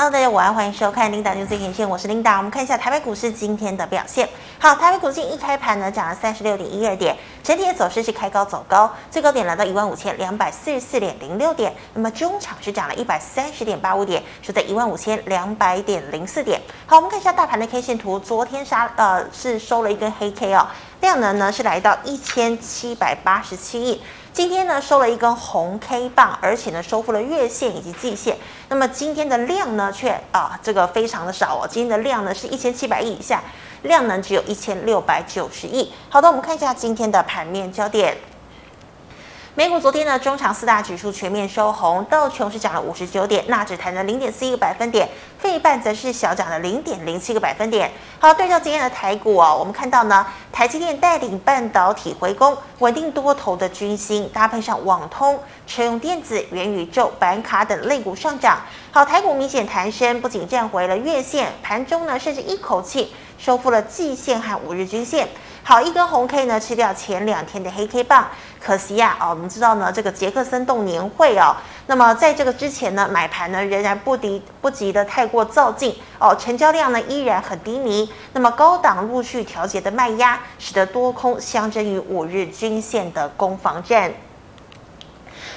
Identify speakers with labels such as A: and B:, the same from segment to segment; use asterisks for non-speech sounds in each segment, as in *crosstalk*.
A: Hello，大家午安，欢迎收看 Linda News 最前线，我是 Linda。我们看一下台北股市今天的表现。好，台北股市一开盘呢，涨了三十六点一二点，整体的走势是开高走高，最高点来到一万五千两百四十四点零六点。那么中场是涨了一百三十点八五点，收在一万五千两百点零四点。好，我们看一下大盘的 K 线图，昨天杀呃是收了一根黑 K 哦，量能呢是来到一千七百八十七亿。今天呢收了一根红 K 棒，而且呢收复了月线以及季线。那么今天的量呢却啊这个非常的少哦，今天的量呢是一千七百亿以下，量能只有一千六百九十亿。好的，我们看一下今天的盘面焦点。美股昨天呢，中场四大指数全面收红，道琼是涨了五十九点，纳指弹了零点四一个百分点，费半则是小涨了零点零七个百分点。好，对照今天的台股哦，我们看到呢，台积电带领半导体回攻，稳定多头的军心，搭配上网通、车用电子、元宇宙、板卡等类股上涨。好，台股明显弹升，不仅站回了月线，盘中呢，甚至一口气收复了季线和五日均线。好，一根红 K 呢，吃掉前两天的黑 K 棒，可惜呀、啊，哦，我们知道呢，这个杰克森动年会哦，那么在这个之前呢，买盘呢仍然不敌不及的太过躁进哦，成交量呢依然很低迷，那么高档陆续调节的卖压，使得多空相争于五日均线的攻防战。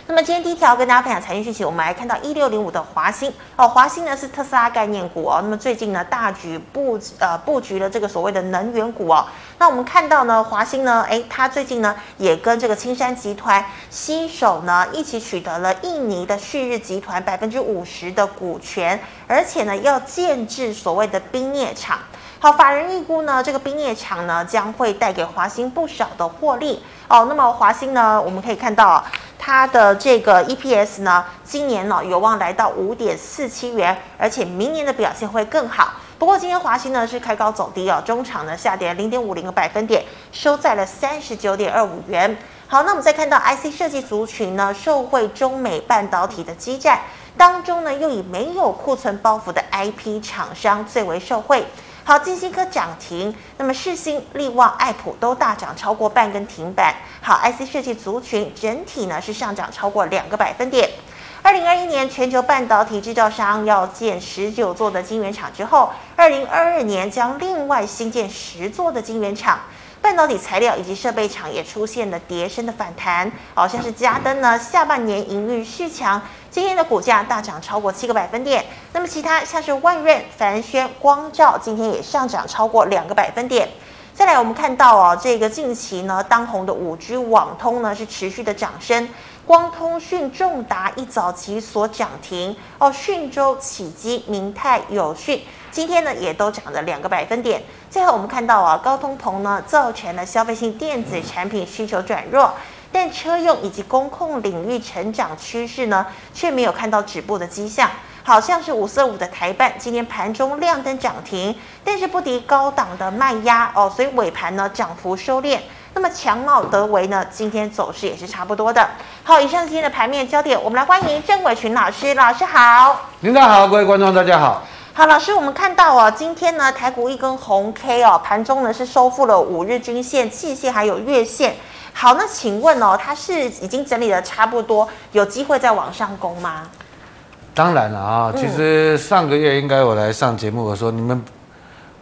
A: 那么今天第一条跟大家分享财经讯息，我们来看到一六零五的华兴哦，华兴呢是特斯拉概念股哦。那么最近呢大举布呃布局了这个所谓的能源股哦。那我们看到呢华兴呢，诶，它最近呢也跟这个青山集团携手呢一起取得了印尼的旭日集团百分之五十的股权，而且呢要建置所谓的冰镍厂。好，法人预估呢这个冰镍厂呢将会带给华兴不少的获利哦。那么华兴呢我们可以看到。它的这个 EPS 呢，今年呢有望来到五点四七元，而且明年的表现会更好。不过今天华兴呢是开高走低哦，中场呢下跌零点五零个百分点，收在了三十九点二五元。好，那我们再看到 IC 设计族群呢，受惠中美半导体的激战当中呢，又以没有库存包袱的 IP 厂商最为受惠。好，晶心科涨停，那么世芯、力旺、爱普都大涨超过半根停板。好，IC 设计族群整体呢是上涨超过两个百分点。二零二一年全球半导体制造商要建十九座的晶圆厂之后，二零二二年将另外新建十座的晶圆厂。半导体材料以及设备厂也出现了跌升的反弹，好像是嘉登呢，下半年营运续强，今天的股价大涨超过七个百分点。那么其他像是万润、凡轩、光照，今天也上涨超过两个百分点。再来，我们看到哦，这个近期呢当红的五 G 网通呢是持续的涨升，光通讯、重达一早期所涨停哦，讯州、启基、明泰、友讯。今天呢，也都涨了两个百分点。最后，我们看到啊，高通膨呢，造成了消费性电子产品需求转弱，但车用以及工控领域成长趋势呢，却没有看到止步的迹象。好像是五四五的台半，今天盘中亮灯涨停，但是不敌高档的卖压哦，所以尾盘呢涨幅收敛。那么强茂德维呢，今天走势也是差不多的。好，以上今天的盘面焦点，我们来欢迎郑伟群老师，老师好。
B: 领导好，各位观众大家好。
A: 好，老师，我们看到哦，今天呢，台股一根红 K 哦，盘中呢是收复了五日均线、季线还有月线。好，那请问哦，它是已经整理的差不多，有机会再往上攻吗？
B: 当然了啊，其实上个月应该我来上节目，我说你们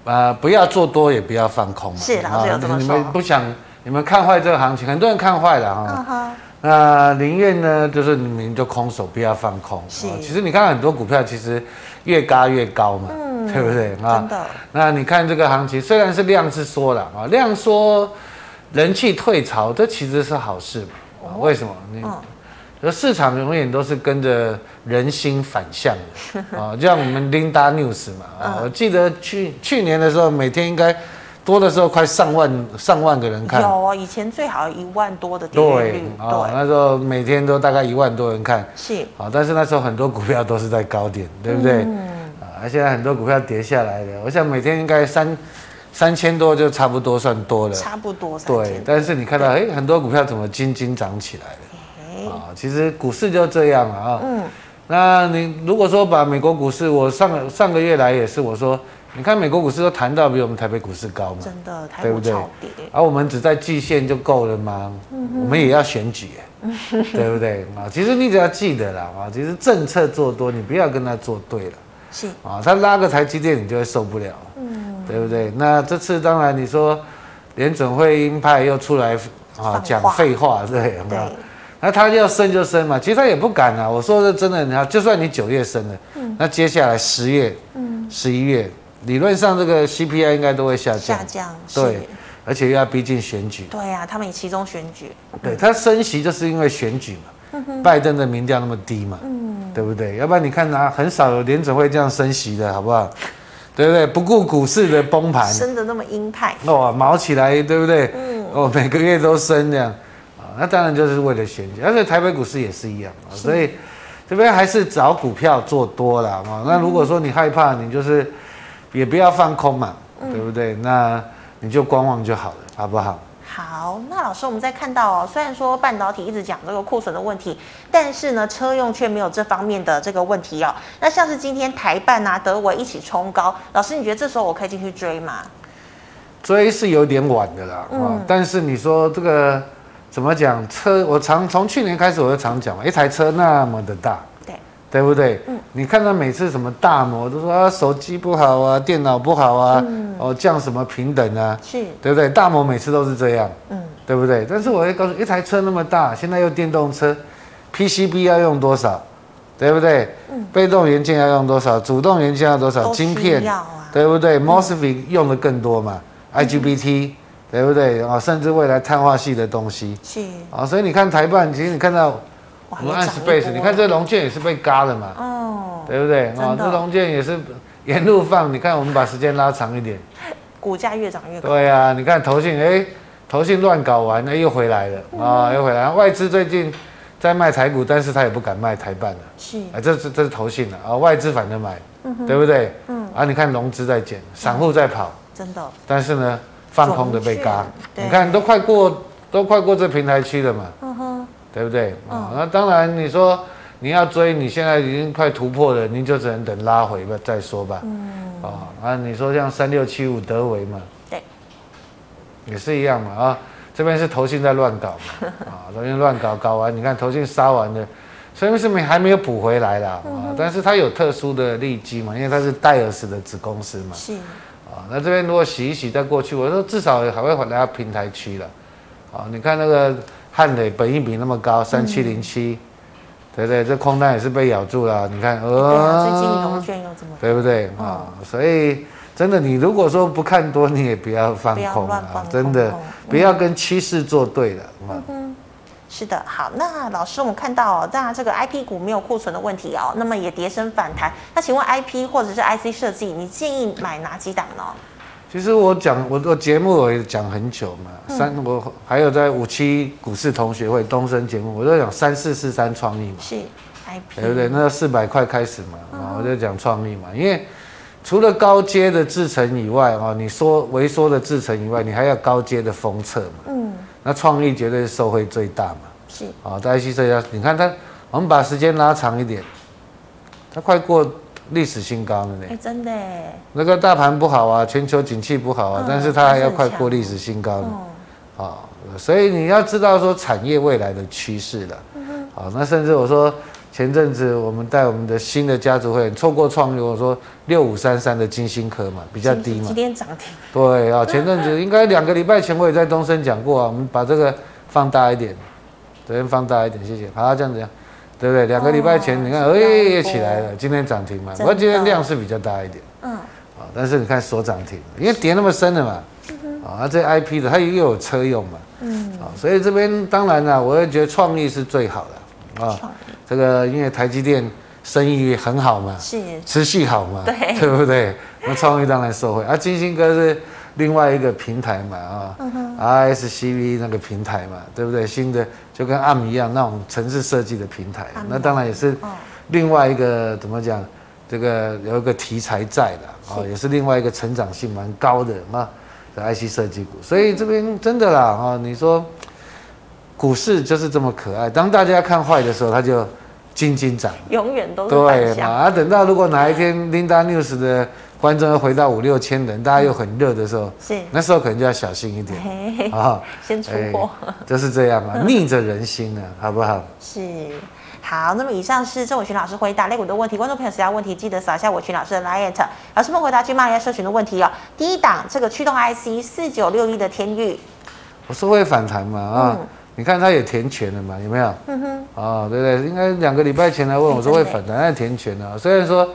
B: 呃不要做多，也不要放空嘛。
A: 是，老师有这么说。
B: 你们不想，你们看坏这个行情，很多人看坏了哈。Uh huh. 那宁愿呢，就是你们就空手，不要放空。是，其实你看很多股票，其实。越嘎越高嘛，嗯、对不对啊？真的。那你看这个行情，虽然是量是缩了啊，量缩，人气退潮，这其实是好事为什么？你，嗯、市场永远都是跟着人心反向的啊，*laughs* 就像我们 Linda News 嘛啊，嗯、我记得去去年的时候，每天应该多的时候快上万上万个人看。
A: 有啊，以前最好一万多的点阅率。
B: 对啊，那时候每天都大概一万多人看。
A: 是。
B: 啊，但是那时候很多股票都是在高点，对不对？嗯。啊，现在很多股票跌下来了，我想每天应该三三千多就差不多算多了。
A: 差不多。
B: 对，但是你看到哎，很多股票怎么斤斤涨起来了？啊，其实股市就这样啊。嗯。那你如果说把美国股市，我上上个月来也是我说。你看美国股市都谈到比我们台北股市高嘛？
A: 对不对？
B: 而、啊、我们只在季线就够了吗？嗯、我们也要选举，*laughs* 对不对？啊，其实你只要记得啦，啊，其实政策做多，你不要跟他做对了。
A: 是
B: 啊，他拉个台积电，你就会受不了，嗯，对不对？那这次当然你说联准会鹰派又出来啊讲废话，对，有没有？那他要升就升嘛，其实他也不敢啊。我说的真的，你看，就算你九月升了，嗯，那接下来十月、嗯，十一月，理论上这个 CPI 应该都会下降，
A: 下降，
B: 对，而且又要逼近选举，
A: 对啊，他们以其中选举，
B: 对他升息就是因为选举嘛，拜登的民调那么低嘛，嗯，对不对？要不然你看啊很少有联准会这样升息的，好不好？对不对？不顾股市的崩盘，
A: 升的那么鹰派，
B: 哦，毛起来，对不对？嗯，哦，每个月都升这样。啊那当然就是为了选举，而且台北股市也是一样啊，所以这边还是找股票做多了啊。那如果说你害怕，你就是也不要放空嘛，对不对？那你就观望就好了，好不好？
A: 好，那老师，我们在看到哦，虽然说半导体一直讲这个库存的问题，但是呢，车用却没有这方面的这个问题哦。那像是今天台办啊、德维一起冲高，老师，你觉得这时候我可以进去追吗？
B: 追是有点晚的啦，嗯，但是你说这个。怎么讲车？我常从去年开始我就常讲嘛，一台车那么的大，对，不对？嗯，你看到每次什么大摩都说啊，手机不好啊，电脑不好啊，嗯、哦降什么平等啊，
A: 是，
B: 对不对？大摩每次都是这样，
A: 嗯，
B: 对不对？但是我会告诉你，一台车那么大，现在又电动车，PCB 要用多少，对不对？嗯，被动元件要用多少，主动元件要多少，晶片，啊、对不对？MOSFET 用的更多嘛，IGBT。嗯对不对啊？甚至未来碳化系的东西
A: 是
B: 啊，所以你看台办，其实你看到我们按 space，你看这龙卷也是被嘎了嘛，哦，对不对啊？这龙卷也是沿路放，你看我们把时间拉长一点，*laughs*
A: 股价越涨越高。
B: 对啊，你看投信，哎，投信乱搞完，哎，又回来了啊，又回来。外资最近在卖台股，但是他也不敢卖台办了，
A: 是
B: 啊，这是这是投信了啊，外资反正买，对不对？嗯啊，你看融资在减，散户在跑，
A: 真的，
B: 但是呢。放空的被嘎，你看都快过都快过这平台区了嘛，嗯哼，对不对？啊，那当然你说你要追，你现在已经快突破了，你就只能等拉回吧再说吧。嗯，啊那，你说像三六七五德维嘛，
A: 对，
B: 也是一样嘛啊，这边是投信在乱搞嘛，*laughs* 啊，投信乱搞搞完，你看投信杀完的，所以是没还没有补回来啦，啊，但是它有特殊的利基嘛，因为它是戴尔斯的子公司嘛，
A: 是。
B: 啊，那这边如果洗一洗再过去，我说至少还会回来到平台区了。啊，你看那个汉磊本益比那么高，三七零七，对不对？这空单也是被咬住了。你看，呃，
A: 最近融券又这么，
B: 对不对？啊，所以真的，你如果说不看多，你也不要放空啊，真的不要跟趋势作对了。
A: 嗯是的，好，那老师，我们看到，当然这个 IP 股没有库存的问题哦，那么也跌升反弹。那请问 IP 或者是 IC 设计，你建议买哪几档呢？
B: 其实我讲，我我节目我也讲很久嘛，嗯、三我还有在五七股市同学会东升节目，我都讲三四四三创意嘛，
A: 是 IP，
B: 对不对？那四百块开始嘛，啊，我就讲创意嘛，因为除了高阶的制程以外啊，你说微缩的制程以外，你还要高阶的封测嘛，嗯。那创意绝对是受惠最大嘛？
A: 是。
B: 啊，在 IC 设计，你看它，我们把时间拉长一点，它快过历史新高了呢。
A: 哎，真的。
B: 那个大盘不好啊，全球景气不好啊，但是它还要快过历史新高呢。啊，所以你要知道说产业未来的趋势了。嗯哼。啊，那甚至我说。前阵子我们带我们的新的家族会员错过创意，我说六五三三的金星科嘛，比较低嘛。
A: 今天涨停。
B: 对啊，前阵子应该两个礼拜前我也在东升讲过啊，我们把这个放大一点，这边放大一点，谢谢。好，这样子，对不对？两个礼拜前你看，哎，也起来了，今天涨停嘛。不过今天量是比较大一点。嗯。啊，但是你看锁涨停，因为跌那么深了嘛。啊，这 IP 的它又有车用嘛。嗯。啊，所以这边当然了，我也觉得创意是最好的。啊，这个因为台积电生意很好嘛，是持续好嘛，对对不对？那创意当然受惠，啊，金星哥是另外一个平台嘛，啊、嗯、，RSCV 那个平台嘛，对不对？新的就跟 ARM 一样那种城市设计的平台，那当然也是另外一个怎么讲？这个有一个题材在的啊，也是另外一个成长性蛮高的啊的 IC 设计股，所以这边真的啦啊，你说。股市就是这么可爱，当大家看坏的时候，它就静静涨，
A: 永远都是
B: 对嘛。啊，等到如果哪一天 Linda News 的观众又回到五六千人，大家又很热的时候，是那时候可能就要小心一点啊，
A: 先出货，
B: 就是这样嘛，逆着人心啊，好不好？
A: 是。好，那么以上是郑伟群老师回答类股的问题。观众朋友，其他问题记得扫一下伟群老师的 LINE。老师们回答去骂人家社群的问题哦。第一档这个驱动 IC 四九六一的天域，
B: 我说会反弹嘛啊？嗯、你看它也填权了嘛，有没有？嗯哼。啊、哦，对不对？应该两个礼拜前来问我说会反弹，那填权了。虽然说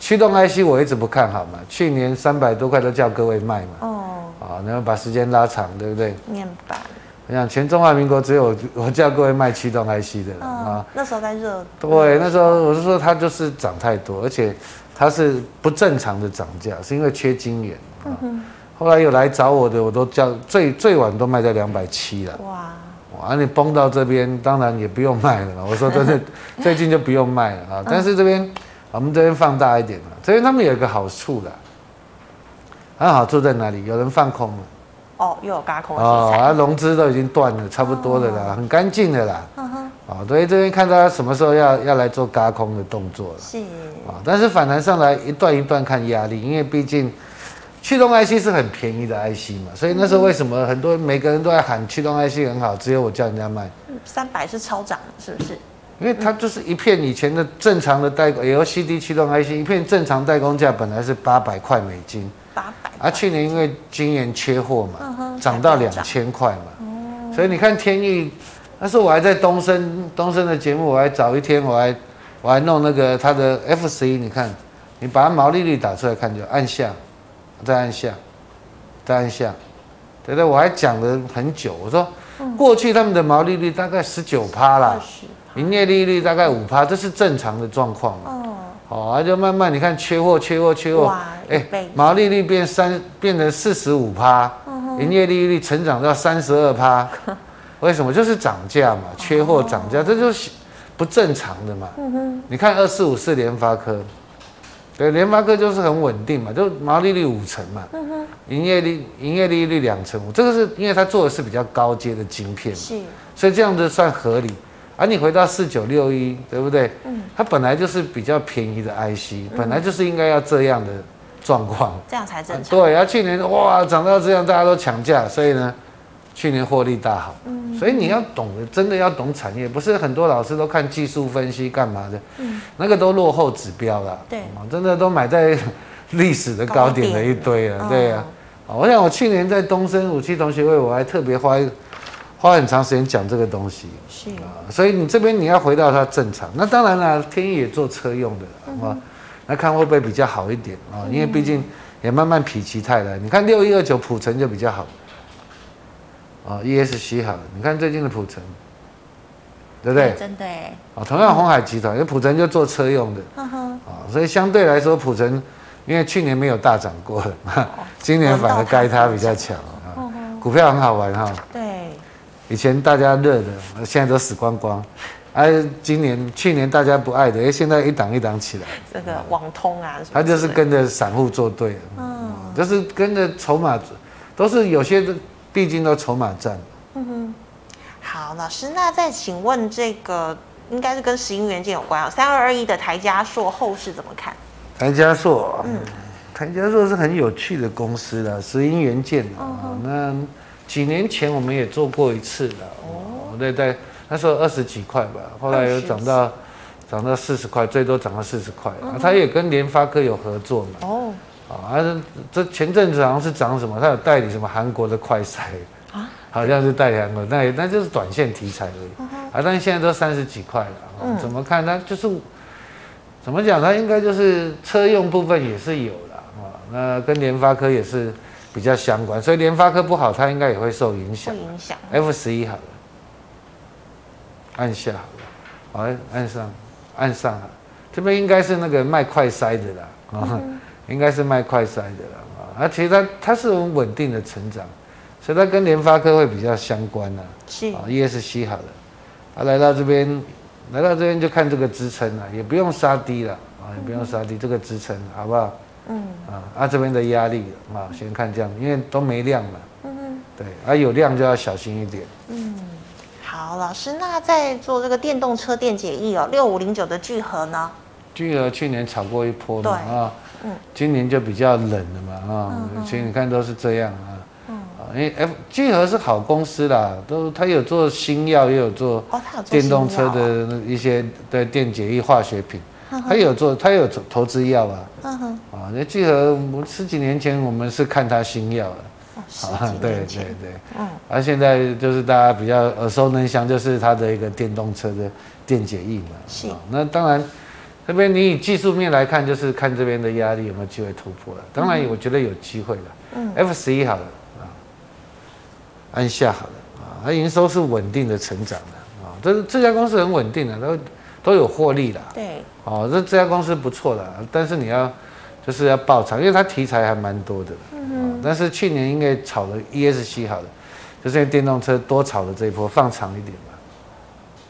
B: 驱动 IC 我一直不看好嘛，去年三百多块都叫各位卖嘛。哦。啊，然后把时间拉长，对不对？面板。我想全中华民国只有我 *laughs* 叫各位卖驱动 IC 的了啊、
A: 哦。那时候在热。
B: 对，那时候我是说它就是涨太多，而且它是不正常的涨价，是因为缺晶圆啊。嗯、后来有来找我的，我都叫最最晚都卖在两百七了。哇。哇，你崩到这边，当然也不用卖了。我说真的，*laughs* 最近就不用卖了啊。但是这边我们这边放大一点嘛，这边他们有一个好处的，很好处在哪里？有人放空了。
A: 哦，又有轧空哦，
B: 啊，融资都已经断了，差不多的啦，哦、很干净的啦。嗯哼。啊，所以这边看大家什么时候要要来做轧空的动作了。是。啊，但是反弹上来一段一段看压力，因为毕竟驱动 IC 是很便宜的 IC 嘛，所以那时候为什么很多每个人都在喊驱动 IC 很好，只有我叫人家卖。
A: 三百是超涨，是不是？
B: 因为它就是一片以前的正常的代工 LCD 驱动 IC，一片正常代工价本来是八百块美金。八百。啊，去年因为晶圆缺货嘛，涨、嗯、到两千块嘛，嗯、所以你看天域，那时候我还在东升东升的节目，我还早一天我还我还弄那个它的 F 十一，你看，你把它毛利率打出来看就按下，再按下，再按下，对不对？我还讲了很久，我说过去他们的毛利率大概十九趴啦，营业利率大概五趴，这是正常的状况嘛。哦，那就慢慢你看缺货，缺货，缺货，哎，毛利率变三，变成四十五趴，营业利率成长到三十二趴，*laughs* 为什么？就是涨价嘛，缺货涨价，这就是不正常的嘛。你看二四五四联发科，对，联发科就是很稳定嘛，就毛利率五成嘛，营业利营业利率两成五，这个是因为它做的是比较高阶的晶片嘛，所以这样子算合理。而、啊、你回到四九六一，对不对？嗯，它本来就是比较便宜的 IC，、嗯、本来就是应该要这样的状况，
A: 这样才正常。
B: 对，然后去年哇涨到这样，大家都抢价，所以呢，去年获利大好。嗯，所以你要懂得，真的要懂产业，不是很多老师都看技术分析干嘛的，嗯，那个都落后指标了。对，真的都买在 *laughs* 历史的高点的一堆了。对呀、啊，我想我去年在东升武器同学会，我还特别花。花很长时间讲这个东西，是。啊，所以你这边你要回到它正常，那当然了，天意也做车用的，好吗？那看会不会比较好一点啊？因为毕竟也慢慢否极泰来，你看六一二九普城就比较好，啊，ESC 好了，你看最近的普城，对不对？真的啊，同样红海集团，因为普城就做车用的，啊，所以相对来说普城，因为去年没有大涨过了，*laughs* 今年反而该它比较强啊，股票很好玩哈，对。以前大家热的，现在都死光光。哎、啊，今年、去年大家不爱的，哎，现在一档一档起来。
A: 这个网通啊，
B: 他就是跟着散户作对，嗯，就是跟着筹码，都是有些的，毕竟都筹码战。嗯哼。
A: 好，老师，那再请问这个应该是跟石英元件有关啊？三二二一的台嘉硕后市怎么看？
B: 台嘉硕，嗯，台嘉硕是很有趣的公司的石英元件啊，嗯、那。几年前我们也做过一次的，哦，对对，那时候二十几块吧，后来又涨到涨到四十块，最多涨到四十块。啊，他也跟联发科有合作嘛。哦，啊，这前阵子好像是涨什么，他有代理什么韩国的快筛啊，*laughs* 好像是代理韩国，那也那就是短线题材而已。啊，但是现在都三十几块了，嗯，怎么看？它就是怎么讲？它应该就是车用部分也是有的啊，那跟联发科也是。比较相关，所以联发科不好，它应该也会受影响。影响。F 十一好了，按下好了，好，按上，按上了。这边应该是那个卖快筛的啦，啊、嗯，应该是卖快筛的啦，啊，而且它它是很稳定的成长，所以它跟联发科会比较相关的。是。啊，ESC 好了，啊，来到这边，来到这边就看这个支撑了，也不用杀低了，啊，也不用杀低这个支撑，好不好？嗯啊，啊这边的压力啊，先看这样，因为都没量嘛。嗯哼对，啊有量就要小心一点。嗯，
A: 好，老师，那在做这个电动车电解液哦，六五零九的聚合呢？
B: 聚合去年炒过一波嘛啊，嗯，今年就比较冷了嘛啊，所以你看都是这样啊。嗯啊，因为 F 聚合是好公司啦，都他有做新药，也有做电动车的一些的电解液化学品，他有做，他有投资药啊。嗯哼，啊，那聚合十几年前我们是看他新药的，啊，对对对，嗯，而现在就是大家比较耳熟能详，就是他的一个电动车的电解液嘛。是，那当然。这边你以技术面来看，就是看这边的压力有没有机会突破了。当然，我觉得有机会了。嗯，F 十一好了啊，按下好了啊，它营收是稳定的成长的啊，这这家公司很稳定的，都都有获利了。对，哦，这这家公司不错的，但是你要就是要爆仓，因为它题材还蛮多的。嗯哼。但是去年应该炒了 ESC 好了，就是电动车多炒的这一波放长一点。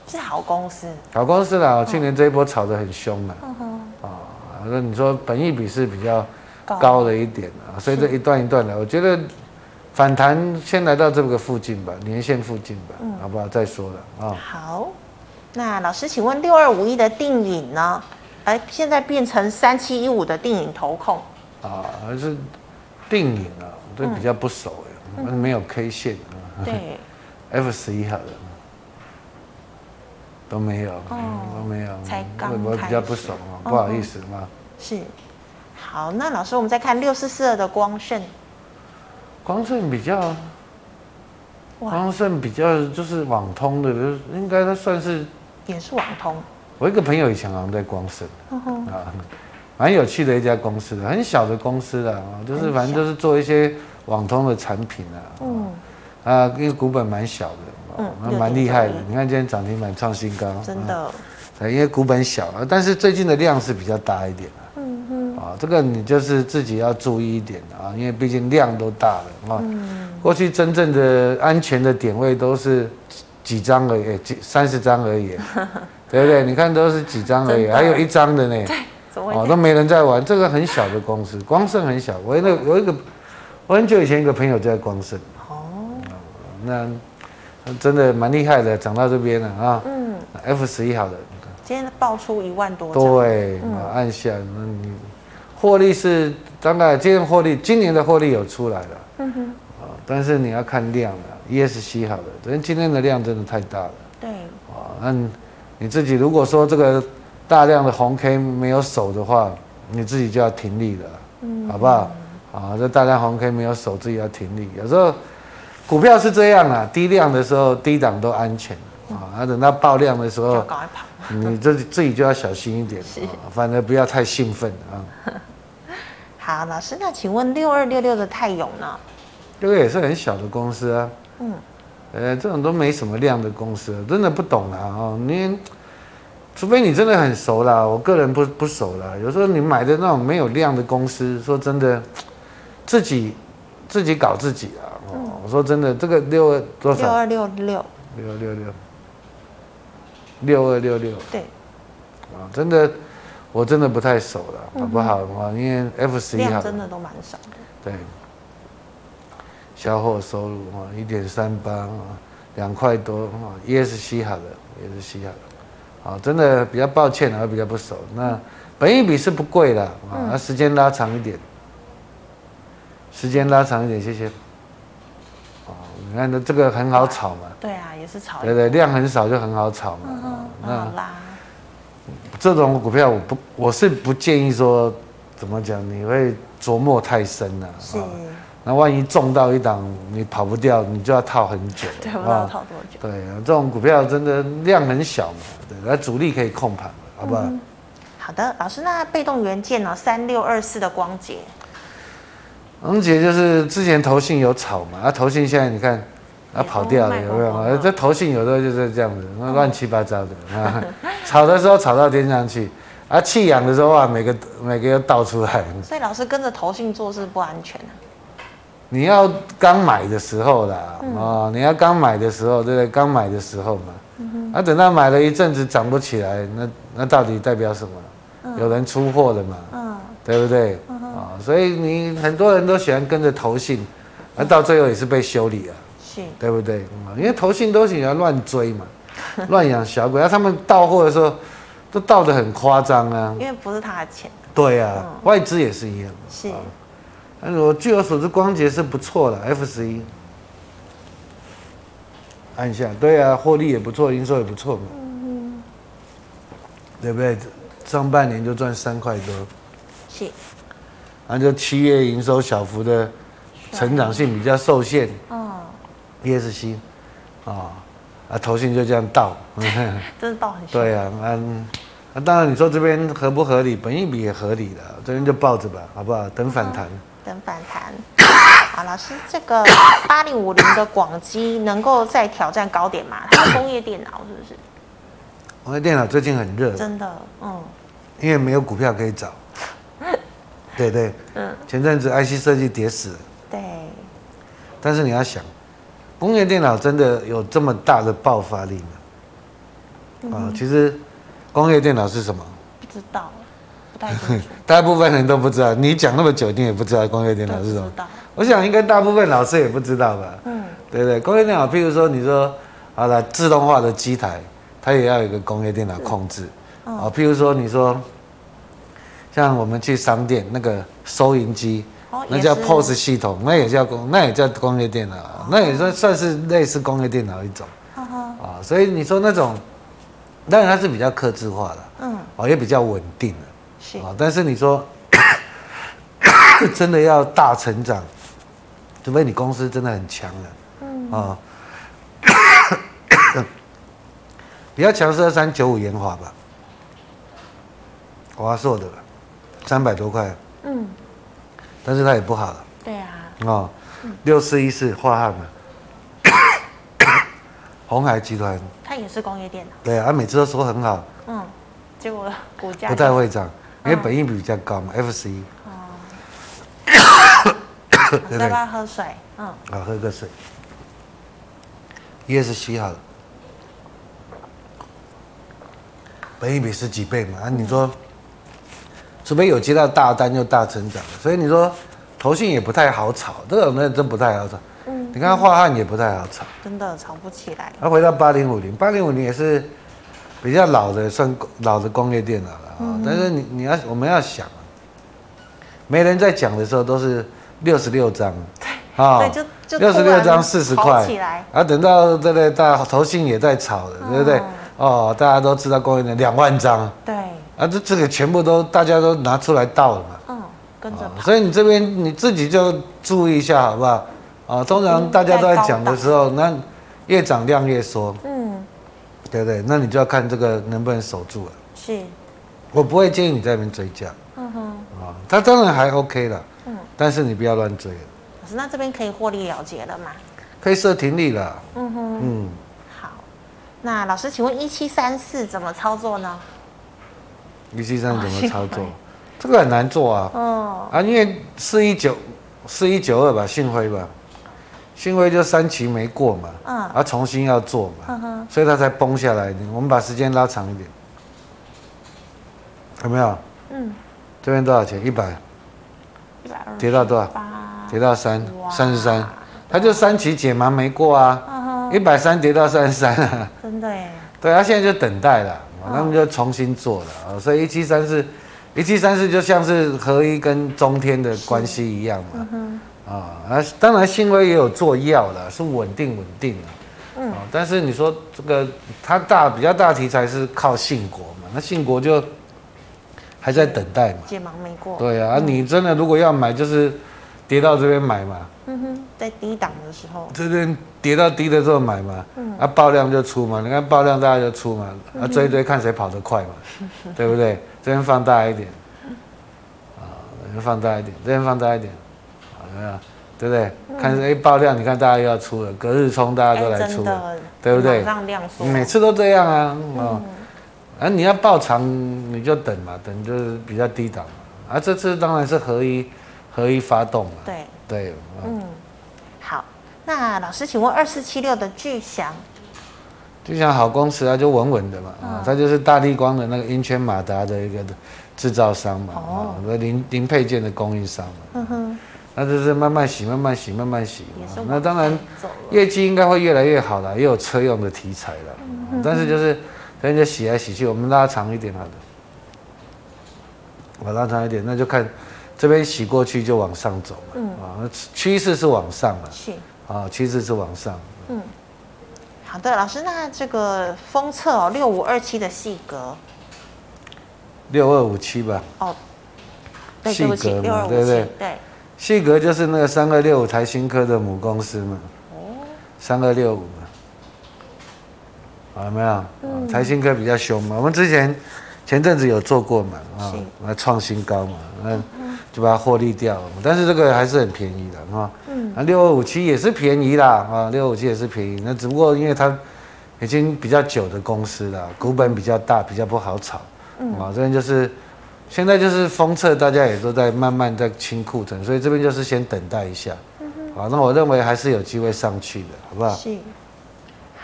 A: 是好公司，
B: 好公司啦！去年这一波炒得很凶了，啊，那你说本益比是比较高了一点啊，所以这一段一段的，我觉得反弹先来到这个附近吧，年线附近吧，好不好？再说了啊。
A: 好，那老师，请问六二五一的定影呢？哎，现在变成三七一五的定影投控
B: 啊，还是定影啊？这比较不熟哎，没有 K 线啊。对，*laughs* F 十一好了。都没有，都没有，才刚我比较不熟啊，不好意思嘛。
A: 是，好，那老师，我们再看六四四二的光圣，
B: 光圣比较，光盛比较就是网通的，应该它算是
A: 也是网通。
B: 我一个朋友以前好像在光圣，啊，蛮有趣的一家公司的，很小的公司的啊，就是反正就是做一些网通的产品啊，嗯，啊，因为股本蛮小的。嗯，那蛮厉害的。你看今天涨停板创新高，真的。因为股本小，但是最近的量是比较大一点。嗯嗯。啊，这个你就是自己要注意一点啊，因为毕竟量都大了啊。嗯。过去真正的安全的点位都是几张而已，几 *laughs* 三十张而已，对不对？你看都是几张而已，还有一张的呢。对。哦，都没人在玩，这个很小的公司，光盛很小。我那有一个，我很久以前一个朋友在光盛。哦。那。真的蛮厉害的，涨到这边了啊！嗯，F 十一好的，
A: 今天爆出一万多。
B: 对，嗯、按下，那你获利是当然今天获利，今年的获利有出来了。嗯哼。啊，但是你要看量了，ESC 好的，因为今天的量真的太大了。对。啊，那你自己如果说这个大量的红 K 没有守的话，你自己就要停利了，嗯，好不好？啊，这大量红 K 没有守，自己要停利，有时候。股票是这样啊，低量的时候低档都安全啊，等到爆量的时候，你自己自己就要小心一点啊，反正不要太兴奋啊。
A: 好，老师，那请问六二六六的泰勇呢？
B: 这个也是很小的公司啊，嗯，呃，这种都没什么量的公司，真的不懂啦啊，你除非你真的很熟啦，我个人不不熟啦。有时候你买的那种没有量的公司，说真的，自己自己搞自己啊。我说真的，这个六二多少？
A: 六二六六。
B: 六二六六。六二六六。
A: 对。
B: 啊，真的，我真的不太熟了，好不好？啊，因为 F 十一
A: 量真的都蛮少的。
B: 对。销货收入啊，一点三八啊，两块多啊也是稀罕的也是稀罕的，啊，真的比较抱歉啊，比较不熟。那本一比是不贵的啊，那时间拉长一点，时间拉长一点，谢谢。你看，这这个很好炒嘛。
A: 对啊，也是炒。
B: 对对，量很少就很好炒嘛。嗯嗯。好啦。这种股票我不，我是不建议说，怎么讲，你会琢磨太深了。是。那万一中到一档，你跑不掉，你就要套很久。
A: 对，我要套多久？
B: 对啊，这种股票真的量很小嘛，对，那主力可以控盘，好不好？
A: 好的，老师，那被动元件呢？三六二四的光洁。
B: 光洁就是之前投信有炒嘛，啊，投信现在你看，啊跑掉了有没有？啊，这投信有时候就是这样子，那乱七八糟的啊，*laughs* 炒的时候炒到天上去，啊，弃养的时候啊，每个每个又倒出来。
A: 所以老师跟着投信做是不安全的。
B: 你要刚买的时候啦，啊，你要刚买的时候，对不对？刚买的时候嘛，啊，等到买了一阵子涨不起来，那那到底代表什么？有人出货了嘛？嗯，对不对？啊，所以你很多人都喜欢跟着投信，那到最后也是被修理了，是，对不对？因为投信都喜欢乱追嘛，*laughs* 乱养小鬼，那他们到货的时候都到的很夸张啊，
A: 因为不是他的钱。
B: 对啊，外资也是一样。是，但是我据我所知，光洁是不错的，F 十一。按下，对啊，获利也不错，营收也不错嘛，嗯嗯，对不对？上半年就赚三块多，是，然后就七月营收小幅的成长性比较受限，哦，ESC，啊，啊，投信就这样倒，*laughs*
A: 真的倒很
B: 对啊，嗯，那当然你说这边合不合理？本益比也合理的，这边就抱着吧，好不好？等反弹，
A: 等反弹。*coughs* 好，老师，这个八零五零的广基能够再挑战高点吗？它是工业电脑是不是？*coughs*
B: 工业电脑最近很热，
A: 真的，嗯，
B: 因为没有股票可以找，*laughs* 对对，嗯，前阵子 IC 设计跌死了，
A: 对，
B: 但是你要想，工业电脑真的有这么大的爆发力吗？啊、嗯，其实工业电脑是什么？
A: 不知道，不太清楚，
B: 大部分人都不知道。你讲那么久，你也不知道工业电脑是什么？我想应该大部分老师也不知道吧？嗯，对不对？工业电脑，譬如说你说好了，自动化的机台，它也要有一个工业电脑控制。啊、哦，譬如说你说，像我们去商店那个收银机，哦、那叫 POS 系统，那也叫工，那也叫工业电脑，哦、那也算算是类似工业电脑一种。啊、哦哦，所以你说那种，当然它是比较克制化的，嗯，哦，也比较稳定的，是。啊、哦。但是你说 *coughs* 真的要大成长。除非你公司真的很强了，嗯。啊，*coughs* 比较强是二三九五研华吧，华硕的，三百多块，嗯，但是它也不好。了，
A: 对啊，
B: 哦，六四一四化汉嘛，*coughs* 鸿海集团，
A: 它也是工业电脑，
B: 对啊，他每次都说很好，
A: 嗯，结果股价
B: 不太会涨，因为本益比比较高嘛，FC。*coughs*
A: 再不喝水？嗯，
B: 好，喝个水。也是洗好了，本益比十几倍嘛？啊，你说，除非有接到大单又大成长，所以你说投信也不太好炒，这种人真不太好炒。嗯，你看樺汉也不太好炒，
A: 真的炒不起来。
B: 而回到八零五零，八零五零也是比较老的，算老的工业电脑了啊。嗯、但是你你要我们要想，没人在讲的时候都是。六十六张，啊，对，就就六十六张四十块，啊，等到对不对？大投信也在炒了，对不对？哦，大家都知道供应的两万张，对，啊，这这个全部都大家都拿出来倒了嘛，嗯，跟着跑，所以你这边你自己就注意一下，好不好？啊，通常大家都在讲的时候，那越涨量越缩，嗯，对不对？那你就要看这个能不能守住了。是，我不会建议你在那边追价，嗯哼，啊，它当然还 OK 了。但是你不要乱追。
A: 老师，那这边可以获利了结了吗？
B: 可以设停利了。嗯哼。嗯。
A: 好，那老师，请问一七三四怎么操作呢？
B: 一七三怎么操作？这个很难做啊。哦。啊，因为四一九四一九二吧，信辉吧，信辉就三期没过嘛。嗯。啊，重新要做嘛。所以它才崩下来。我们把时间拉长一点，有没有？嗯。这边多少钱？一百。一百二跌到多少？跌到三三十三，他就三期解盲没过啊，一百三跌到三十三啊，
A: 真的哎，
B: 对他，现在就等待了，他们就重新做了啊，所以一七三四，一七三四就像是合一跟中天的关系一样嘛，啊，当然信威也有做药了，是稳定稳定的，嗯，但是你说这个它大比较大题材是靠信国嘛，那信国就。还在等待嘛？
A: 解盲没过。
B: 对啊，你真的如果要买，就是跌到这边买嘛。
A: 嗯哼，在低档的时候。
B: 这边跌到低的时候买嘛。嗯。啊，爆量就出嘛，你看爆量大家就出嘛，啊追一追看谁跑得快嘛，*laughs* 对不对？这边放大一点。啊，这边放大一点，这边放大一点，啊？对不对？看谁爆量，你看大家又要出了，隔日冲大家都来出了，对不对？每次都这样啊，啊。啊，你要爆长你就等嘛，等就是比较低档嘛。啊，这次当然是合一合一发动嘛。对对，
A: 嗯，好，那老师，请问二四七六的巨祥，
B: 巨祥好公司啊，就稳稳的嘛。啊、嗯，它就是大立光的那个英圈马达的一个制造商嘛。哦。零零配件的供应商嘛。嗯哼。那就是慢慢洗，慢慢洗，慢慢洗。那当然，业绩应该会越来越好了，也有车用的题材了。嗯哼。但是就是。所以就洗来洗去，我们拉长一点好的，我拉长一点，那就看这边洗过去就往上走嘛，嗯，啊，趋势是往上嘛，是，啊，趋势是往上，嗯，
A: 好的，老师，那这个封测哦，六五二七的细格，
B: 六二五七吧。哦，
A: 细格嘛，
B: 对不对？对，细格就是那个三二六五台新科的母公司嘛。哦，三二六五有没有？嗯，台新科比较凶嘛，我们之前前阵子有做过嘛，啊，那创新高嘛，那就把它获利掉了，但是这个还是很便宜的，啊。啊，六二五七也是便宜啦，啊，六二五七也是便宜，那只不过因为它已经比较久的公司了，股本比较大，比较不好炒，啊，这边就是现在就是封测，大家也都在慢慢在清库存，所以这边就是先等待一下，好，那我认为还是有机会上去的，好不好？是。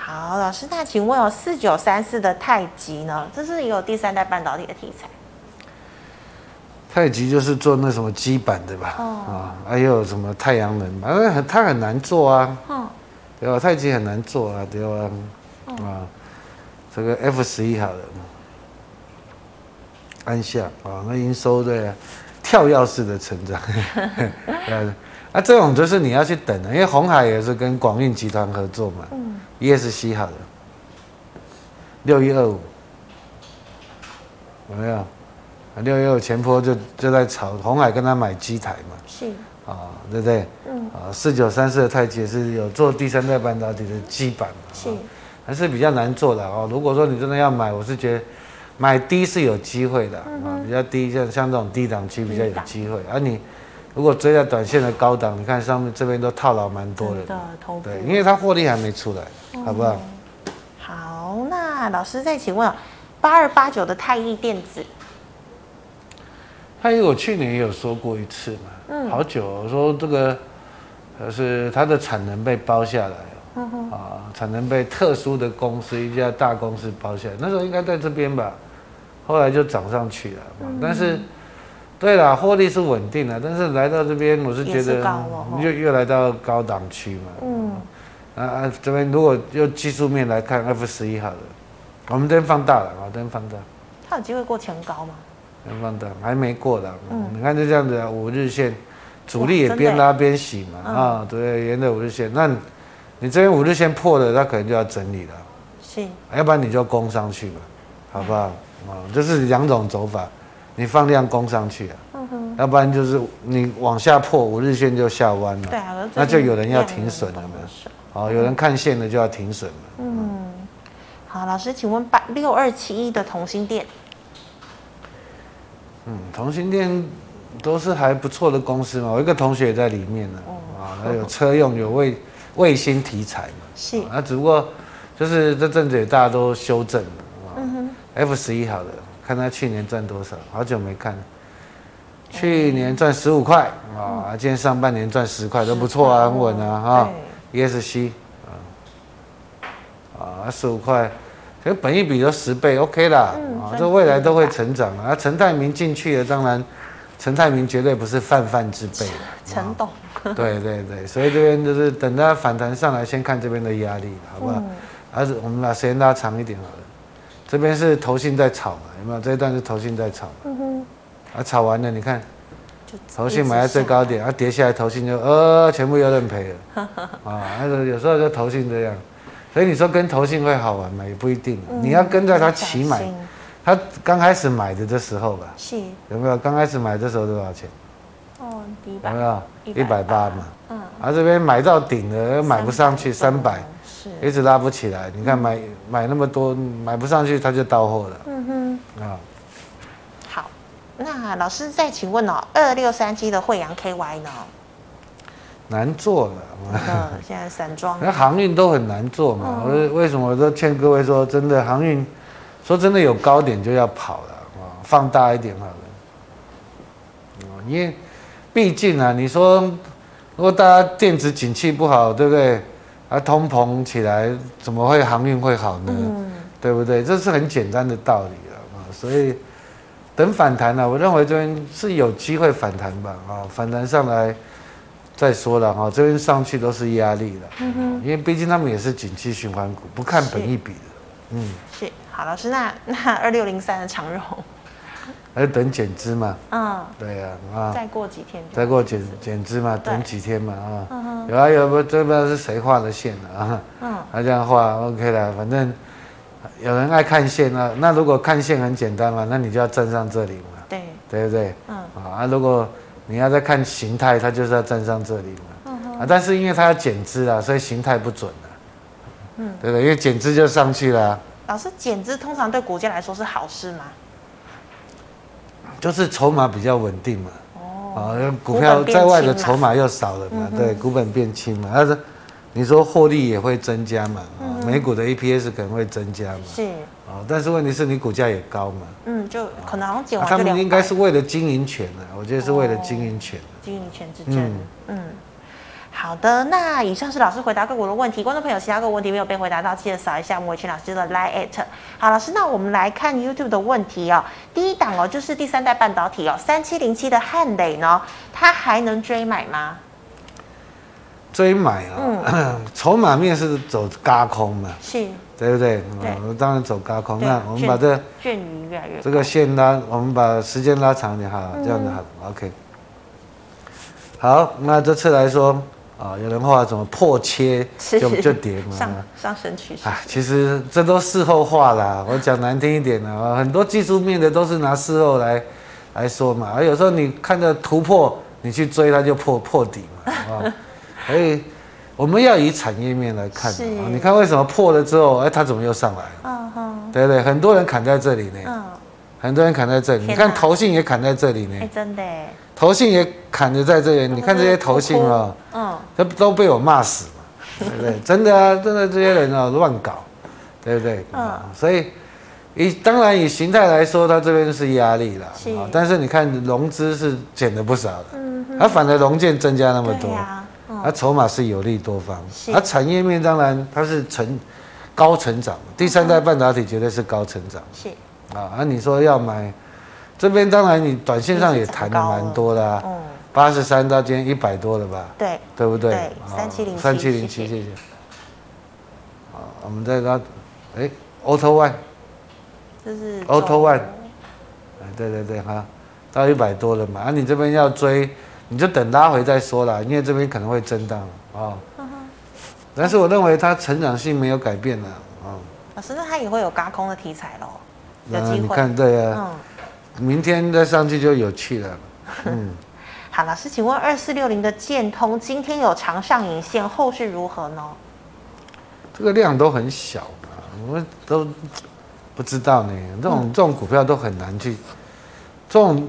A: 好，老师，那请问有四九三四的太极呢？这是有第三代半导体的题材。
B: 太极就是做那什么基板的吧？哦、啊，还有什么太阳能？啊，很它很难做啊。哦、对吧？太极很难做啊，对吧？哦、啊，这个 F 十一好了，安下啊，那营收的跳跃式的成长。*laughs* *laughs* *laughs* 啊，这种就是你要去等的，因为鸿海也是跟广运集团合作嘛。嗯。ESC 好的，六一二五，有没有？六一二前坡就就在炒，鸿海跟他买机台嘛，是啊，对不对？嗯啊，四九三四的太极是有做第三代半导体的基板嘛，是还是比较难做的哦。如果说你真的要买，我是觉得买低是有机会的啊，比较低，像像这种低档区比较有机会。而你如果追在短线的高档，你看上面这边都套牢蛮多的，对，因为它获利还没出来，好不好？
A: 好，那老师再请问，八二八九的太毅电子。
B: 他因为我去年也有说过一次嘛，嗯，好久，我说这个，是它的产能被包下来，啊，产能被特殊的公司一家大公司包下来，那时候应该在这边吧，后来就涨上去了，嗯，但是，对啦，获利是稳定的，但是来到这边，我是觉得又又来到高档区嘛，嗯，啊啊，这边如果用技术面来看，F 十一好了，我们这边放大了啊，这边放大，
A: 它有机会过前高吗？
B: 放大还没过的，嗯，你看就这样子啊，五日线，主力也边拉边洗嘛，啊，对，沿着五日线，那你这边五日线破了，它可能就要整理了，是，要不然你就攻上去嘛，好不好？啊，这是两种走法，你放量攻上去啊，嗯哼，要不然就是你往下破五日线就下弯了，对啊，那就有人要停损了嘛，好，有人看线的就要停损了，嗯，
A: 好，老师，请问八六二七一的同心店。
B: 嗯，同心店都是还不错的公司嘛，我一个同学也在里面呢，啊，还有车用有卫卫星题材嘛，是，那只不过就是这阵子也大家都修正了，嗯哼，F 十一好了，看他去年赚多少，好久没看了，去年赚十五块啊，今年上半年赚十块都不错啊，很稳啊，哈，ESC 啊，啊，十五块。这本益比都十倍，OK 啦，啊，这未来都会成长啊。陈泰明进去了，当然，陈泰明绝对不是泛泛之辈。
A: 陈董。
B: 对对对，所以这边就是等它反弹上来，先看这边的压力，好不好？还是我们把时间拉长一点好了。这边是投信在炒嘛，有没有？这一段是投信在炒。嗯哼。啊，炒完了，你看，投信买在最高点，啊，跌下来，投信就呃，全部又认赔了。*laughs* 啊，那个有时候就投信这样。所以你说跟投信会好玩吗？也不一定。嗯、你要跟在他起买，他刚开始买的这时候吧，是有没有？刚开始买的时候多少钱？哦，有没有？一百八嘛。嗯。而、啊、这边买到顶了，买不上去，三百，是一直拉不起来。你看买买那么多，买不上去，它就到货了。嗯哼。啊。
A: 好，那老师再请问哦，二六三七的惠阳 KY 呢？
B: 难做了，
A: 嗯，现在散装，*laughs*
B: 那航运都很难做嘛。我为什么我都劝各位说，真的航运，说真的有高点就要跑了啊，放大一点好了。因为毕竟啊，你说如果大家电子景气不好，对不对？啊，通膨起来，怎么会航运会好呢？对不对？这是很简单的道理了啊。所以等反弹呢，我认为这边是有机会反弹吧啊，反弹上来。再说了哈，这边上去都是压力的，嗯哼，因为毕竟他们也是景气循环股，不看本益比的，嗯，
A: 是好老师，那那二六零三的长荣，
B: 还是等减资嘛？
A: 嗯，
B: 对呀，啊，
A: 再过几天，
B: 再过减减资嘛，等几天嘛，啊，有啊有不？这不知道是谁画的线啊？嗯，他这样画 OK 了，反正有人爱看线啊。那如果看线很简单嘛，那你就要站上这里嘛，
A: 对，
B: 对不对？嗯，啊，如果你要再看形态，它就是要站上这里嘛，嗯啊，但是因为它要减资啊，所以形态不准了，嗯，对不对？因为减资就上去了。
A: 老师，减资通常对股价来说是好事吗？
B: 就是筹码比较稳定嘛，哦，股票在外的筹码又少了嘛，对，股本变轻嘛，但是你说获利也会增加嘛，啊，每股的 EPS 可能会增加嘛，是，哦，但是问题是你股价也高嘛，
A: 嗯，就可能好像减完
B: 他们应该是为了经营权呢，我觉得是为了经营权，
A: 经营权之争，嗯。好的，那以上是老师回答个股的问题。观众朋友，其他个问题没有被回答到，记得扫一下莫伟群老师的 Line@。好，老师，那我们来看 YouTube 的问题哦。第一档哦，就是第三代半导体哦，三七零七的汉磊呢，它还能追买吗？
B: 追买啊、哦，嗯，*clears throat* 筹码面是走轧空嘛？
A: 是，
B: 对不对？对，我当然走轧空。那我们把这
A: 卷余越来越
B: 这个线拉，我们把时间拉长一点哈，这样子好、嗯、，OK。好，那这次来说。啊、哦，有人话怎么破切就就跌嘛？
A: 上上升趋势。啊，
B: 其实这都事后话啦。我讲难听一点呢，很多技术面的都是拿事后来来说嘛。而有时候你看着突破，你去追它就破破底嘛。啊，*laughs* 所以我们要以产业面来看。你看为什么破了之后，哎，它怎么又上来了？嗯哼。对不对？很多人砍在这里呢。嗯。很多人砍在这里，你看投信也砍在这里呢。哎，真的。投信也砍着在这里，你看这些投信啊，嗯，这都被我骂死嘛，*laughs* 对不对？真的啊，真的这些人啊乱搞，对不对？嗯，所以以当然以形态来说，它这边是压力了，啊。但是你看融资是减了不少的，嗯，它反而融券增加那么多，它筹码是有利多方，它产业面当然它是成高成长，第三代半导体绝对是高成长，是。啊，那你说要买？这边当然，你短线上也谈的蛮多的啊，八十三到今天一百多了吧？对，对不对？对，三七零七，三七零七，谢谢。好，我们再拉，哎，Auto One，这是 Auto One，哎，对对对，哈，到一百多了嘛，啊，你这边要追，你就等拉回再说啦，因为这边可能会震荡啊。但是我认为它成长性没有改变了啊。老师，那它也会有轧空的题材喽？有机会。你看，对啊。明天再上去就有趣了。嗯，*laughs*
A: 好，老师，请问二四六零的建通今天有长上影线，后市如何呢？
B: 这个量都很小嘛，我们都不知道呢。这种这种股票都很难去，这种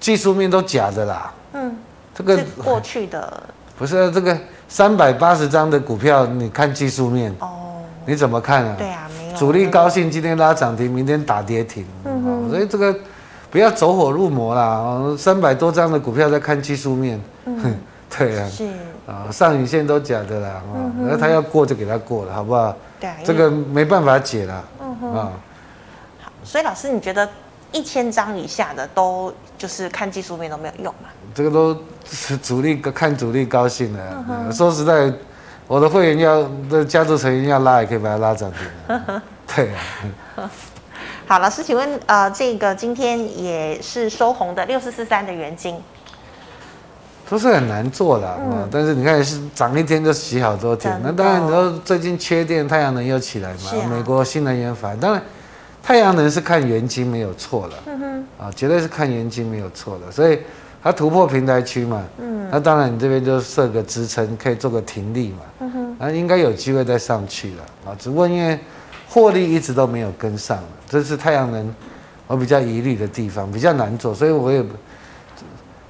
B: 技术面都假的啦。嗯，这个
A: 过去的 *laughs*
B: 不是这个三百八十张的股票，你看技术面哦，你怎么看啊？
A: 对啊，没有
B: 主力高兴，今天拉涨停，明天打跌停。嗯，所以这个。不要走火入魔啦！三百多张的股票在看技术面，嗯，对啊，是啊，上影线都假的啦，然后他要过就给他过了，好不好？对，这个没办法解了，嗯哼，好，
A: 所以老师，你觉得一千张以下的都就是看技术面都没有用吗？
B: 这个都是主力看主力高兴的，说实在，我的会员要的家族成员要拉也可以把它拉涨停，*laughs* 对啊。
A: 好，老师，请问，呃，这个今天也是收红的六四四三的元金，
B: 都是很难做的，嗯，但是你看是涨一天就洗好多天，那当然你说最近缺电，太阳能又起来嘛，啊、美国新能源法，当然太阳能是看元金没有错的，嗯哼，啊，绝对是看元金没有错的，所以它突破平台区嘛，嗯，那当然你这边就设个支撑，可以做个停力嘛，嗯哼，那应该有机会再上去了，啊，只不过因为。获利一直都没有跟上，这是太阳能我比较疑虑的地方，比较难做，所以我也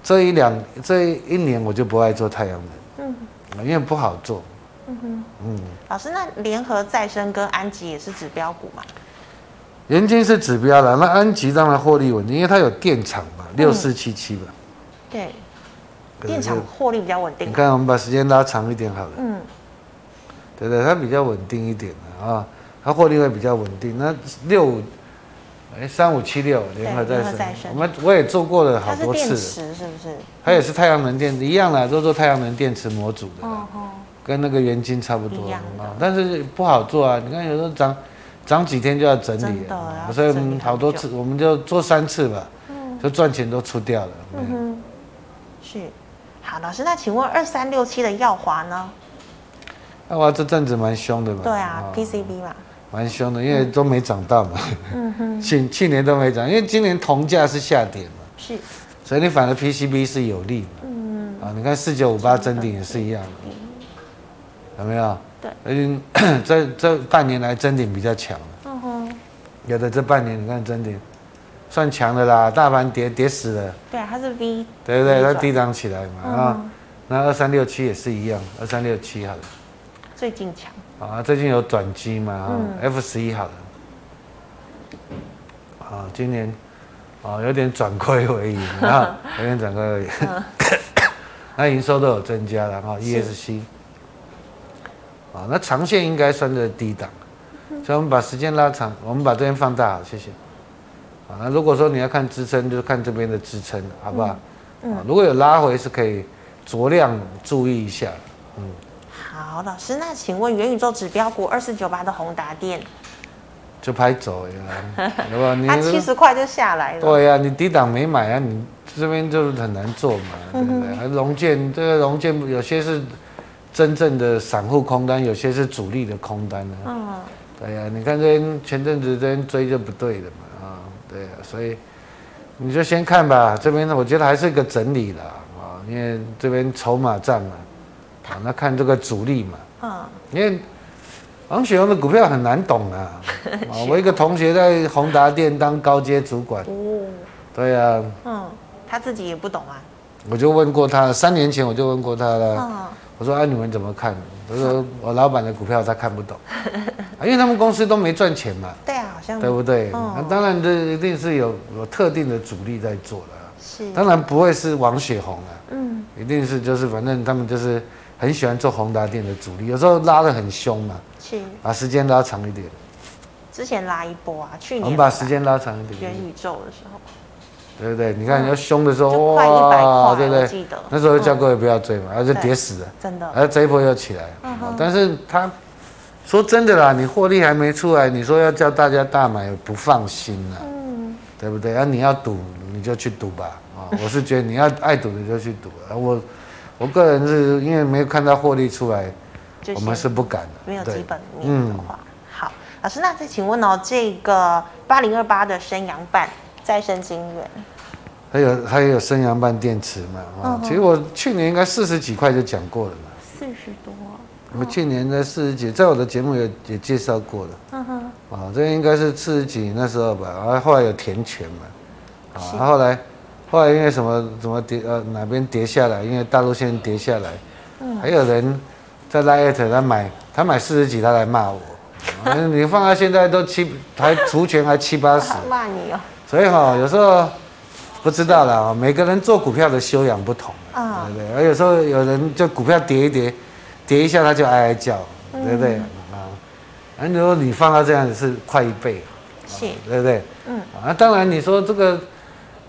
B: 这一两这一年我就不爱做太阳能，嗯，因为不好做，嗯哼，嗯。
A: 老师，那联合再生跟安吉也是指标股嘛？
B: 元晶是指标了，那安吉当然获利稳定，因为它有电厂嘛，六四七七吧。
A: 对，电厂获利比较稳定。
B: 你看，我们把时间拉长一点好了，嗯，对对，它比较稳定一点的啊。它获利会比较稳定。那六五，哎，三五七六联合再生，我们我也做过了好多次。是不是？它也是太阳能电池一样的，都做太阳能电池模组的，跟那个元晶差不多啊。但是不好做啊！你看有时候涨涨几天就要整理，所以好多次我们就做三次吧。就赚钱都出掉了。嗯哼，
A: 是。好，老师，那请问二三六七的耀华呢？
B: 耀华这阵子蛮凶的嘛。
A: 对啊，PCB 嘛。
B: 蛮凶的，因为都没涨到嘛。嗯哼。*laughs* 去去年都没涨，因为今年铜价是下跌嘛。
A: 是。
B: 所以你反而 PCB 是有利嘛。嗯。啊，你看四九五八臻鼎也是一样的。有没有？对。而且 *coughs* 这这半年来臻鼎比较强。嗯哼。有的这半年你看臻鼎。算强的啦，大盘跌跌死了。
A: 对啊，它是 V。
B: 对对对，它低档起来嘛啊，嗯、那二三六七也是一样，二三六七好了。
A: 最近强。
B: 啊，最近有转机嘛啊、嗯、，F 十一好了。啊，今年啊有点转亏为盈啊，有点转亏为盈。*laughs* *coughs* 那营收都有增加了哈，ESC。啊，那长线应该算是低档，所以我们把时间拉长，我们把这边放大，好，谢谢。那如果说你要看支撑，就是看这边的支撑，好不好？嗯，如果有拉回，是可以酌量注意一下。嗯，
A: 好，老师，那请问元宇宙指标股二四九八的宏达电
B: 就拍走呀？*laughs* 对吧？
A: 它七十块就下来了。
B: 对呀，你低档没买啊，你这边就是很难做嘛，对不对？还龙建这个龙建有些是真正的散户空单，有些是主力的空单呢。嗯，对呀，你看这边前阵子这边追就不对的嘛。啊对啊，所以你就先看吧。这边呢，我觉得还是一个整理了啊，因为这边筹码战嘛，啊，那看这个主力嘛。嗯。因为王雪红的股票很难懂啊。*laughs* 啊，我一个同学在宏达店当高阶主管。哦。对啊。
A: 嗯，他自己也不懂啊。
B: 我就问过他，三年前我就问过他了。嗯。我说：“啊，你们怎么看？”他说：“我老板的股票他看不懂。*laughs* ”因为他们公司都没赚钱嘛。
A: 对啊，好像。
B: 对不对？哦、那当然，这一定是有有特定的主力在做的。是。当然不会是王雪红啊。嗯。一定是就是反正他们就是很喜欢做宏达电的主力，有时候拉的很凶嘛。是。把时间拉长一点。
A: 之前拉一波啊，去年。
B: 我们把时间拉长一点。
A: 元宇宙的时候。
B: 对不对？你看要凶的时候，哇，对不对？那时候叫各位不要追嘛，然后就跌死了。真的。然后这一波又起来。嗯哼。但是他。说真的啦，你获利还没出来，你说要叫大家大买，不放心啦，嗯，对不对？啊，你要赌，你就去赌吧，啊，我是觉得你要爱赌你就去赌，啊，我，我个人是因为没有看到获利出来，我们是不敢的，
A: 没有基本面的话，好，老师，那再请问哦，这个八零二八的升阳半再生晶圆，
B: 还有还有升阳半电池嘛，啊，其实我去年应该四十几块就讲过了嘛，
A: 四十多。
B: 我们去年在四十几，在我的节目也也介绍过了。嗯哼。啊，这应该是四十几那时候吧，然后后来有填权嘛。啊，后来，后来因为什么怎么跌呃哪边跌下来，因为大陆线跌下来。嗯。还有人在拉艾特他买，他买四十几，他来骂我。你放到现在都七，还除权还七八十。*laughs*
A: 骂你哦。
B: 所以哈，有时候不知道了啊，每个人做股票的修养不同。啊。对不对？而有时候有人就股票跌一跌。跌一下他就哀哀叫，嗯、对不对啊？那你说你放到这样子是快一倍，是，对不对？嗯，啊，当然你说这个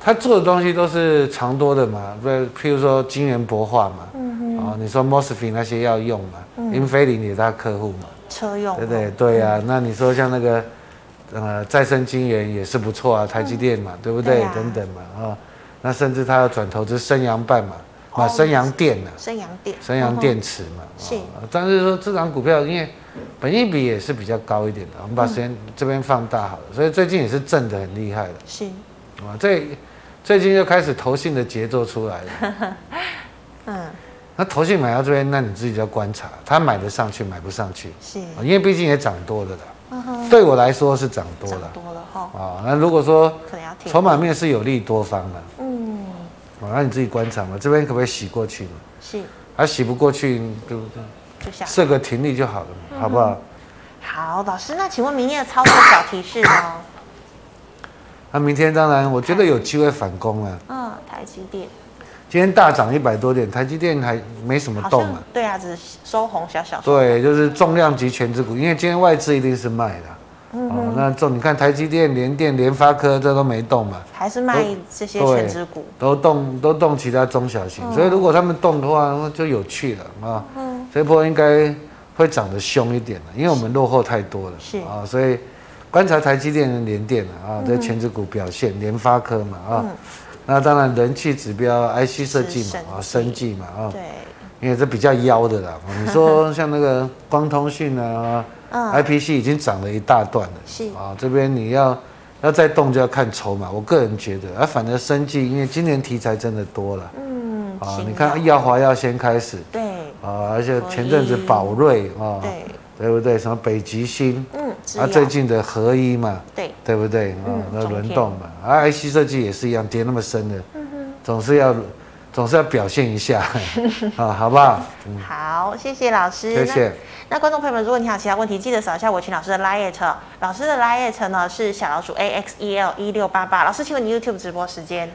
B: 他做的东西都是长多的嘛，不，譬如说晶圆薄化嘛，嗯哼，啊，你说 Mosfet 那些要用嘛，嗯，英飞凌也是他客户嘛，
A: 车用，
B: 对不对？对呀、啊，嗯、那你说像那个呃再生晶圆也是不错啊，台积电嘛，嗯、对不对？对啊、等等嘛，啊，那甚至他要转投资升阳半嘛。啊，升阳电呢？
A: 升阳电，
B: 升阳电池嘛。是。但是说这张股票，因为本益比也是比较高一点的，我们把时间这边放大好了，所以最近也是震得很厉害的。是。啊，最最近又开始投信的节奏出来了。*laughs* 嗯。那投信买到这边，那你自己就要观察，他买得上去，买不上去。是。因为毕竟也涨多了的。嗯哼。对我来说是涨多了。涨多了哈。啊，那如果说筹码面是有利多方的嗯。那你自己观察嘛，这边可不可以洗过去嘛？是，还洗不过去，对不对？就下设个停利就好了嘛，嗯、好不好？
A: 好，老师，那请问明天的操作小提示呢？
B: 那明天当然，我觉得有机会反攻了。
A: 嗯，台积电
B: 今天大涨一百多点，台积电还没什么动嘛？
A: 对啊，只是收红小小。
B: 对，就是重量级全值股，因为今天外资一定是卖的。嗯、哦，那重你看台积电、联电、联发科这都没动嘛，
A: 还是卖这些全值股，
B: 都动都动其他中小型，嗯、所以如果他们动的话，那就有趣了啊。嗯，这一波应该会涨得凶一点了，因为我们落后太多了。是啊，所以观察台积电、联电啊，这权值股表现，联发科嘛啊，那当然人气指标 IC 设计嘛，啊，生技嘛，啊，
A: 对，
B: 因为这比较妖的啦。*laughs* 你说像那个光通讯啊，嗯，IPC 已经涨了一大段了，是。啊，这边你要要再动就要看筹码。我个人觉得，啊，反正生技因为今年题材真的多了，嗯，啊，你看耀华要先开始，对，啊，而且前阵子宝瑞啊，对，对不对？什么北极星，嗯，啊，最近的合一嘛，对，对不对？啊，那轮动嘛，啊，IC 设计也是一样，跌那么深的，嗯，总是要总是要表现一下，*laughs* 啊，好不好？
A: 好，谢谢老师，
B: 谢谢。
A: 那观众朋友们，如果你有其他问题，记得扫一下伟群老师的 LINE，老师的 LINE 呢是小老鼠 A X E L 一六八八。老师，请问你 YouTube 直播时间？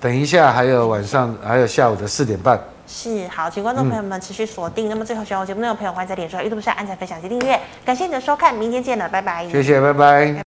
B: 等一下，还有晚上，还有下午的四点半。
A: 是，好，请观众朋友们持续锁定。嗯、那么最后喜欢我节目内容的朋友，欢迎在脸书、YouTube 上按赞、分享及订阅。感谢你的收看，明天见了，拜拜。
B: 谢谢，拜拜。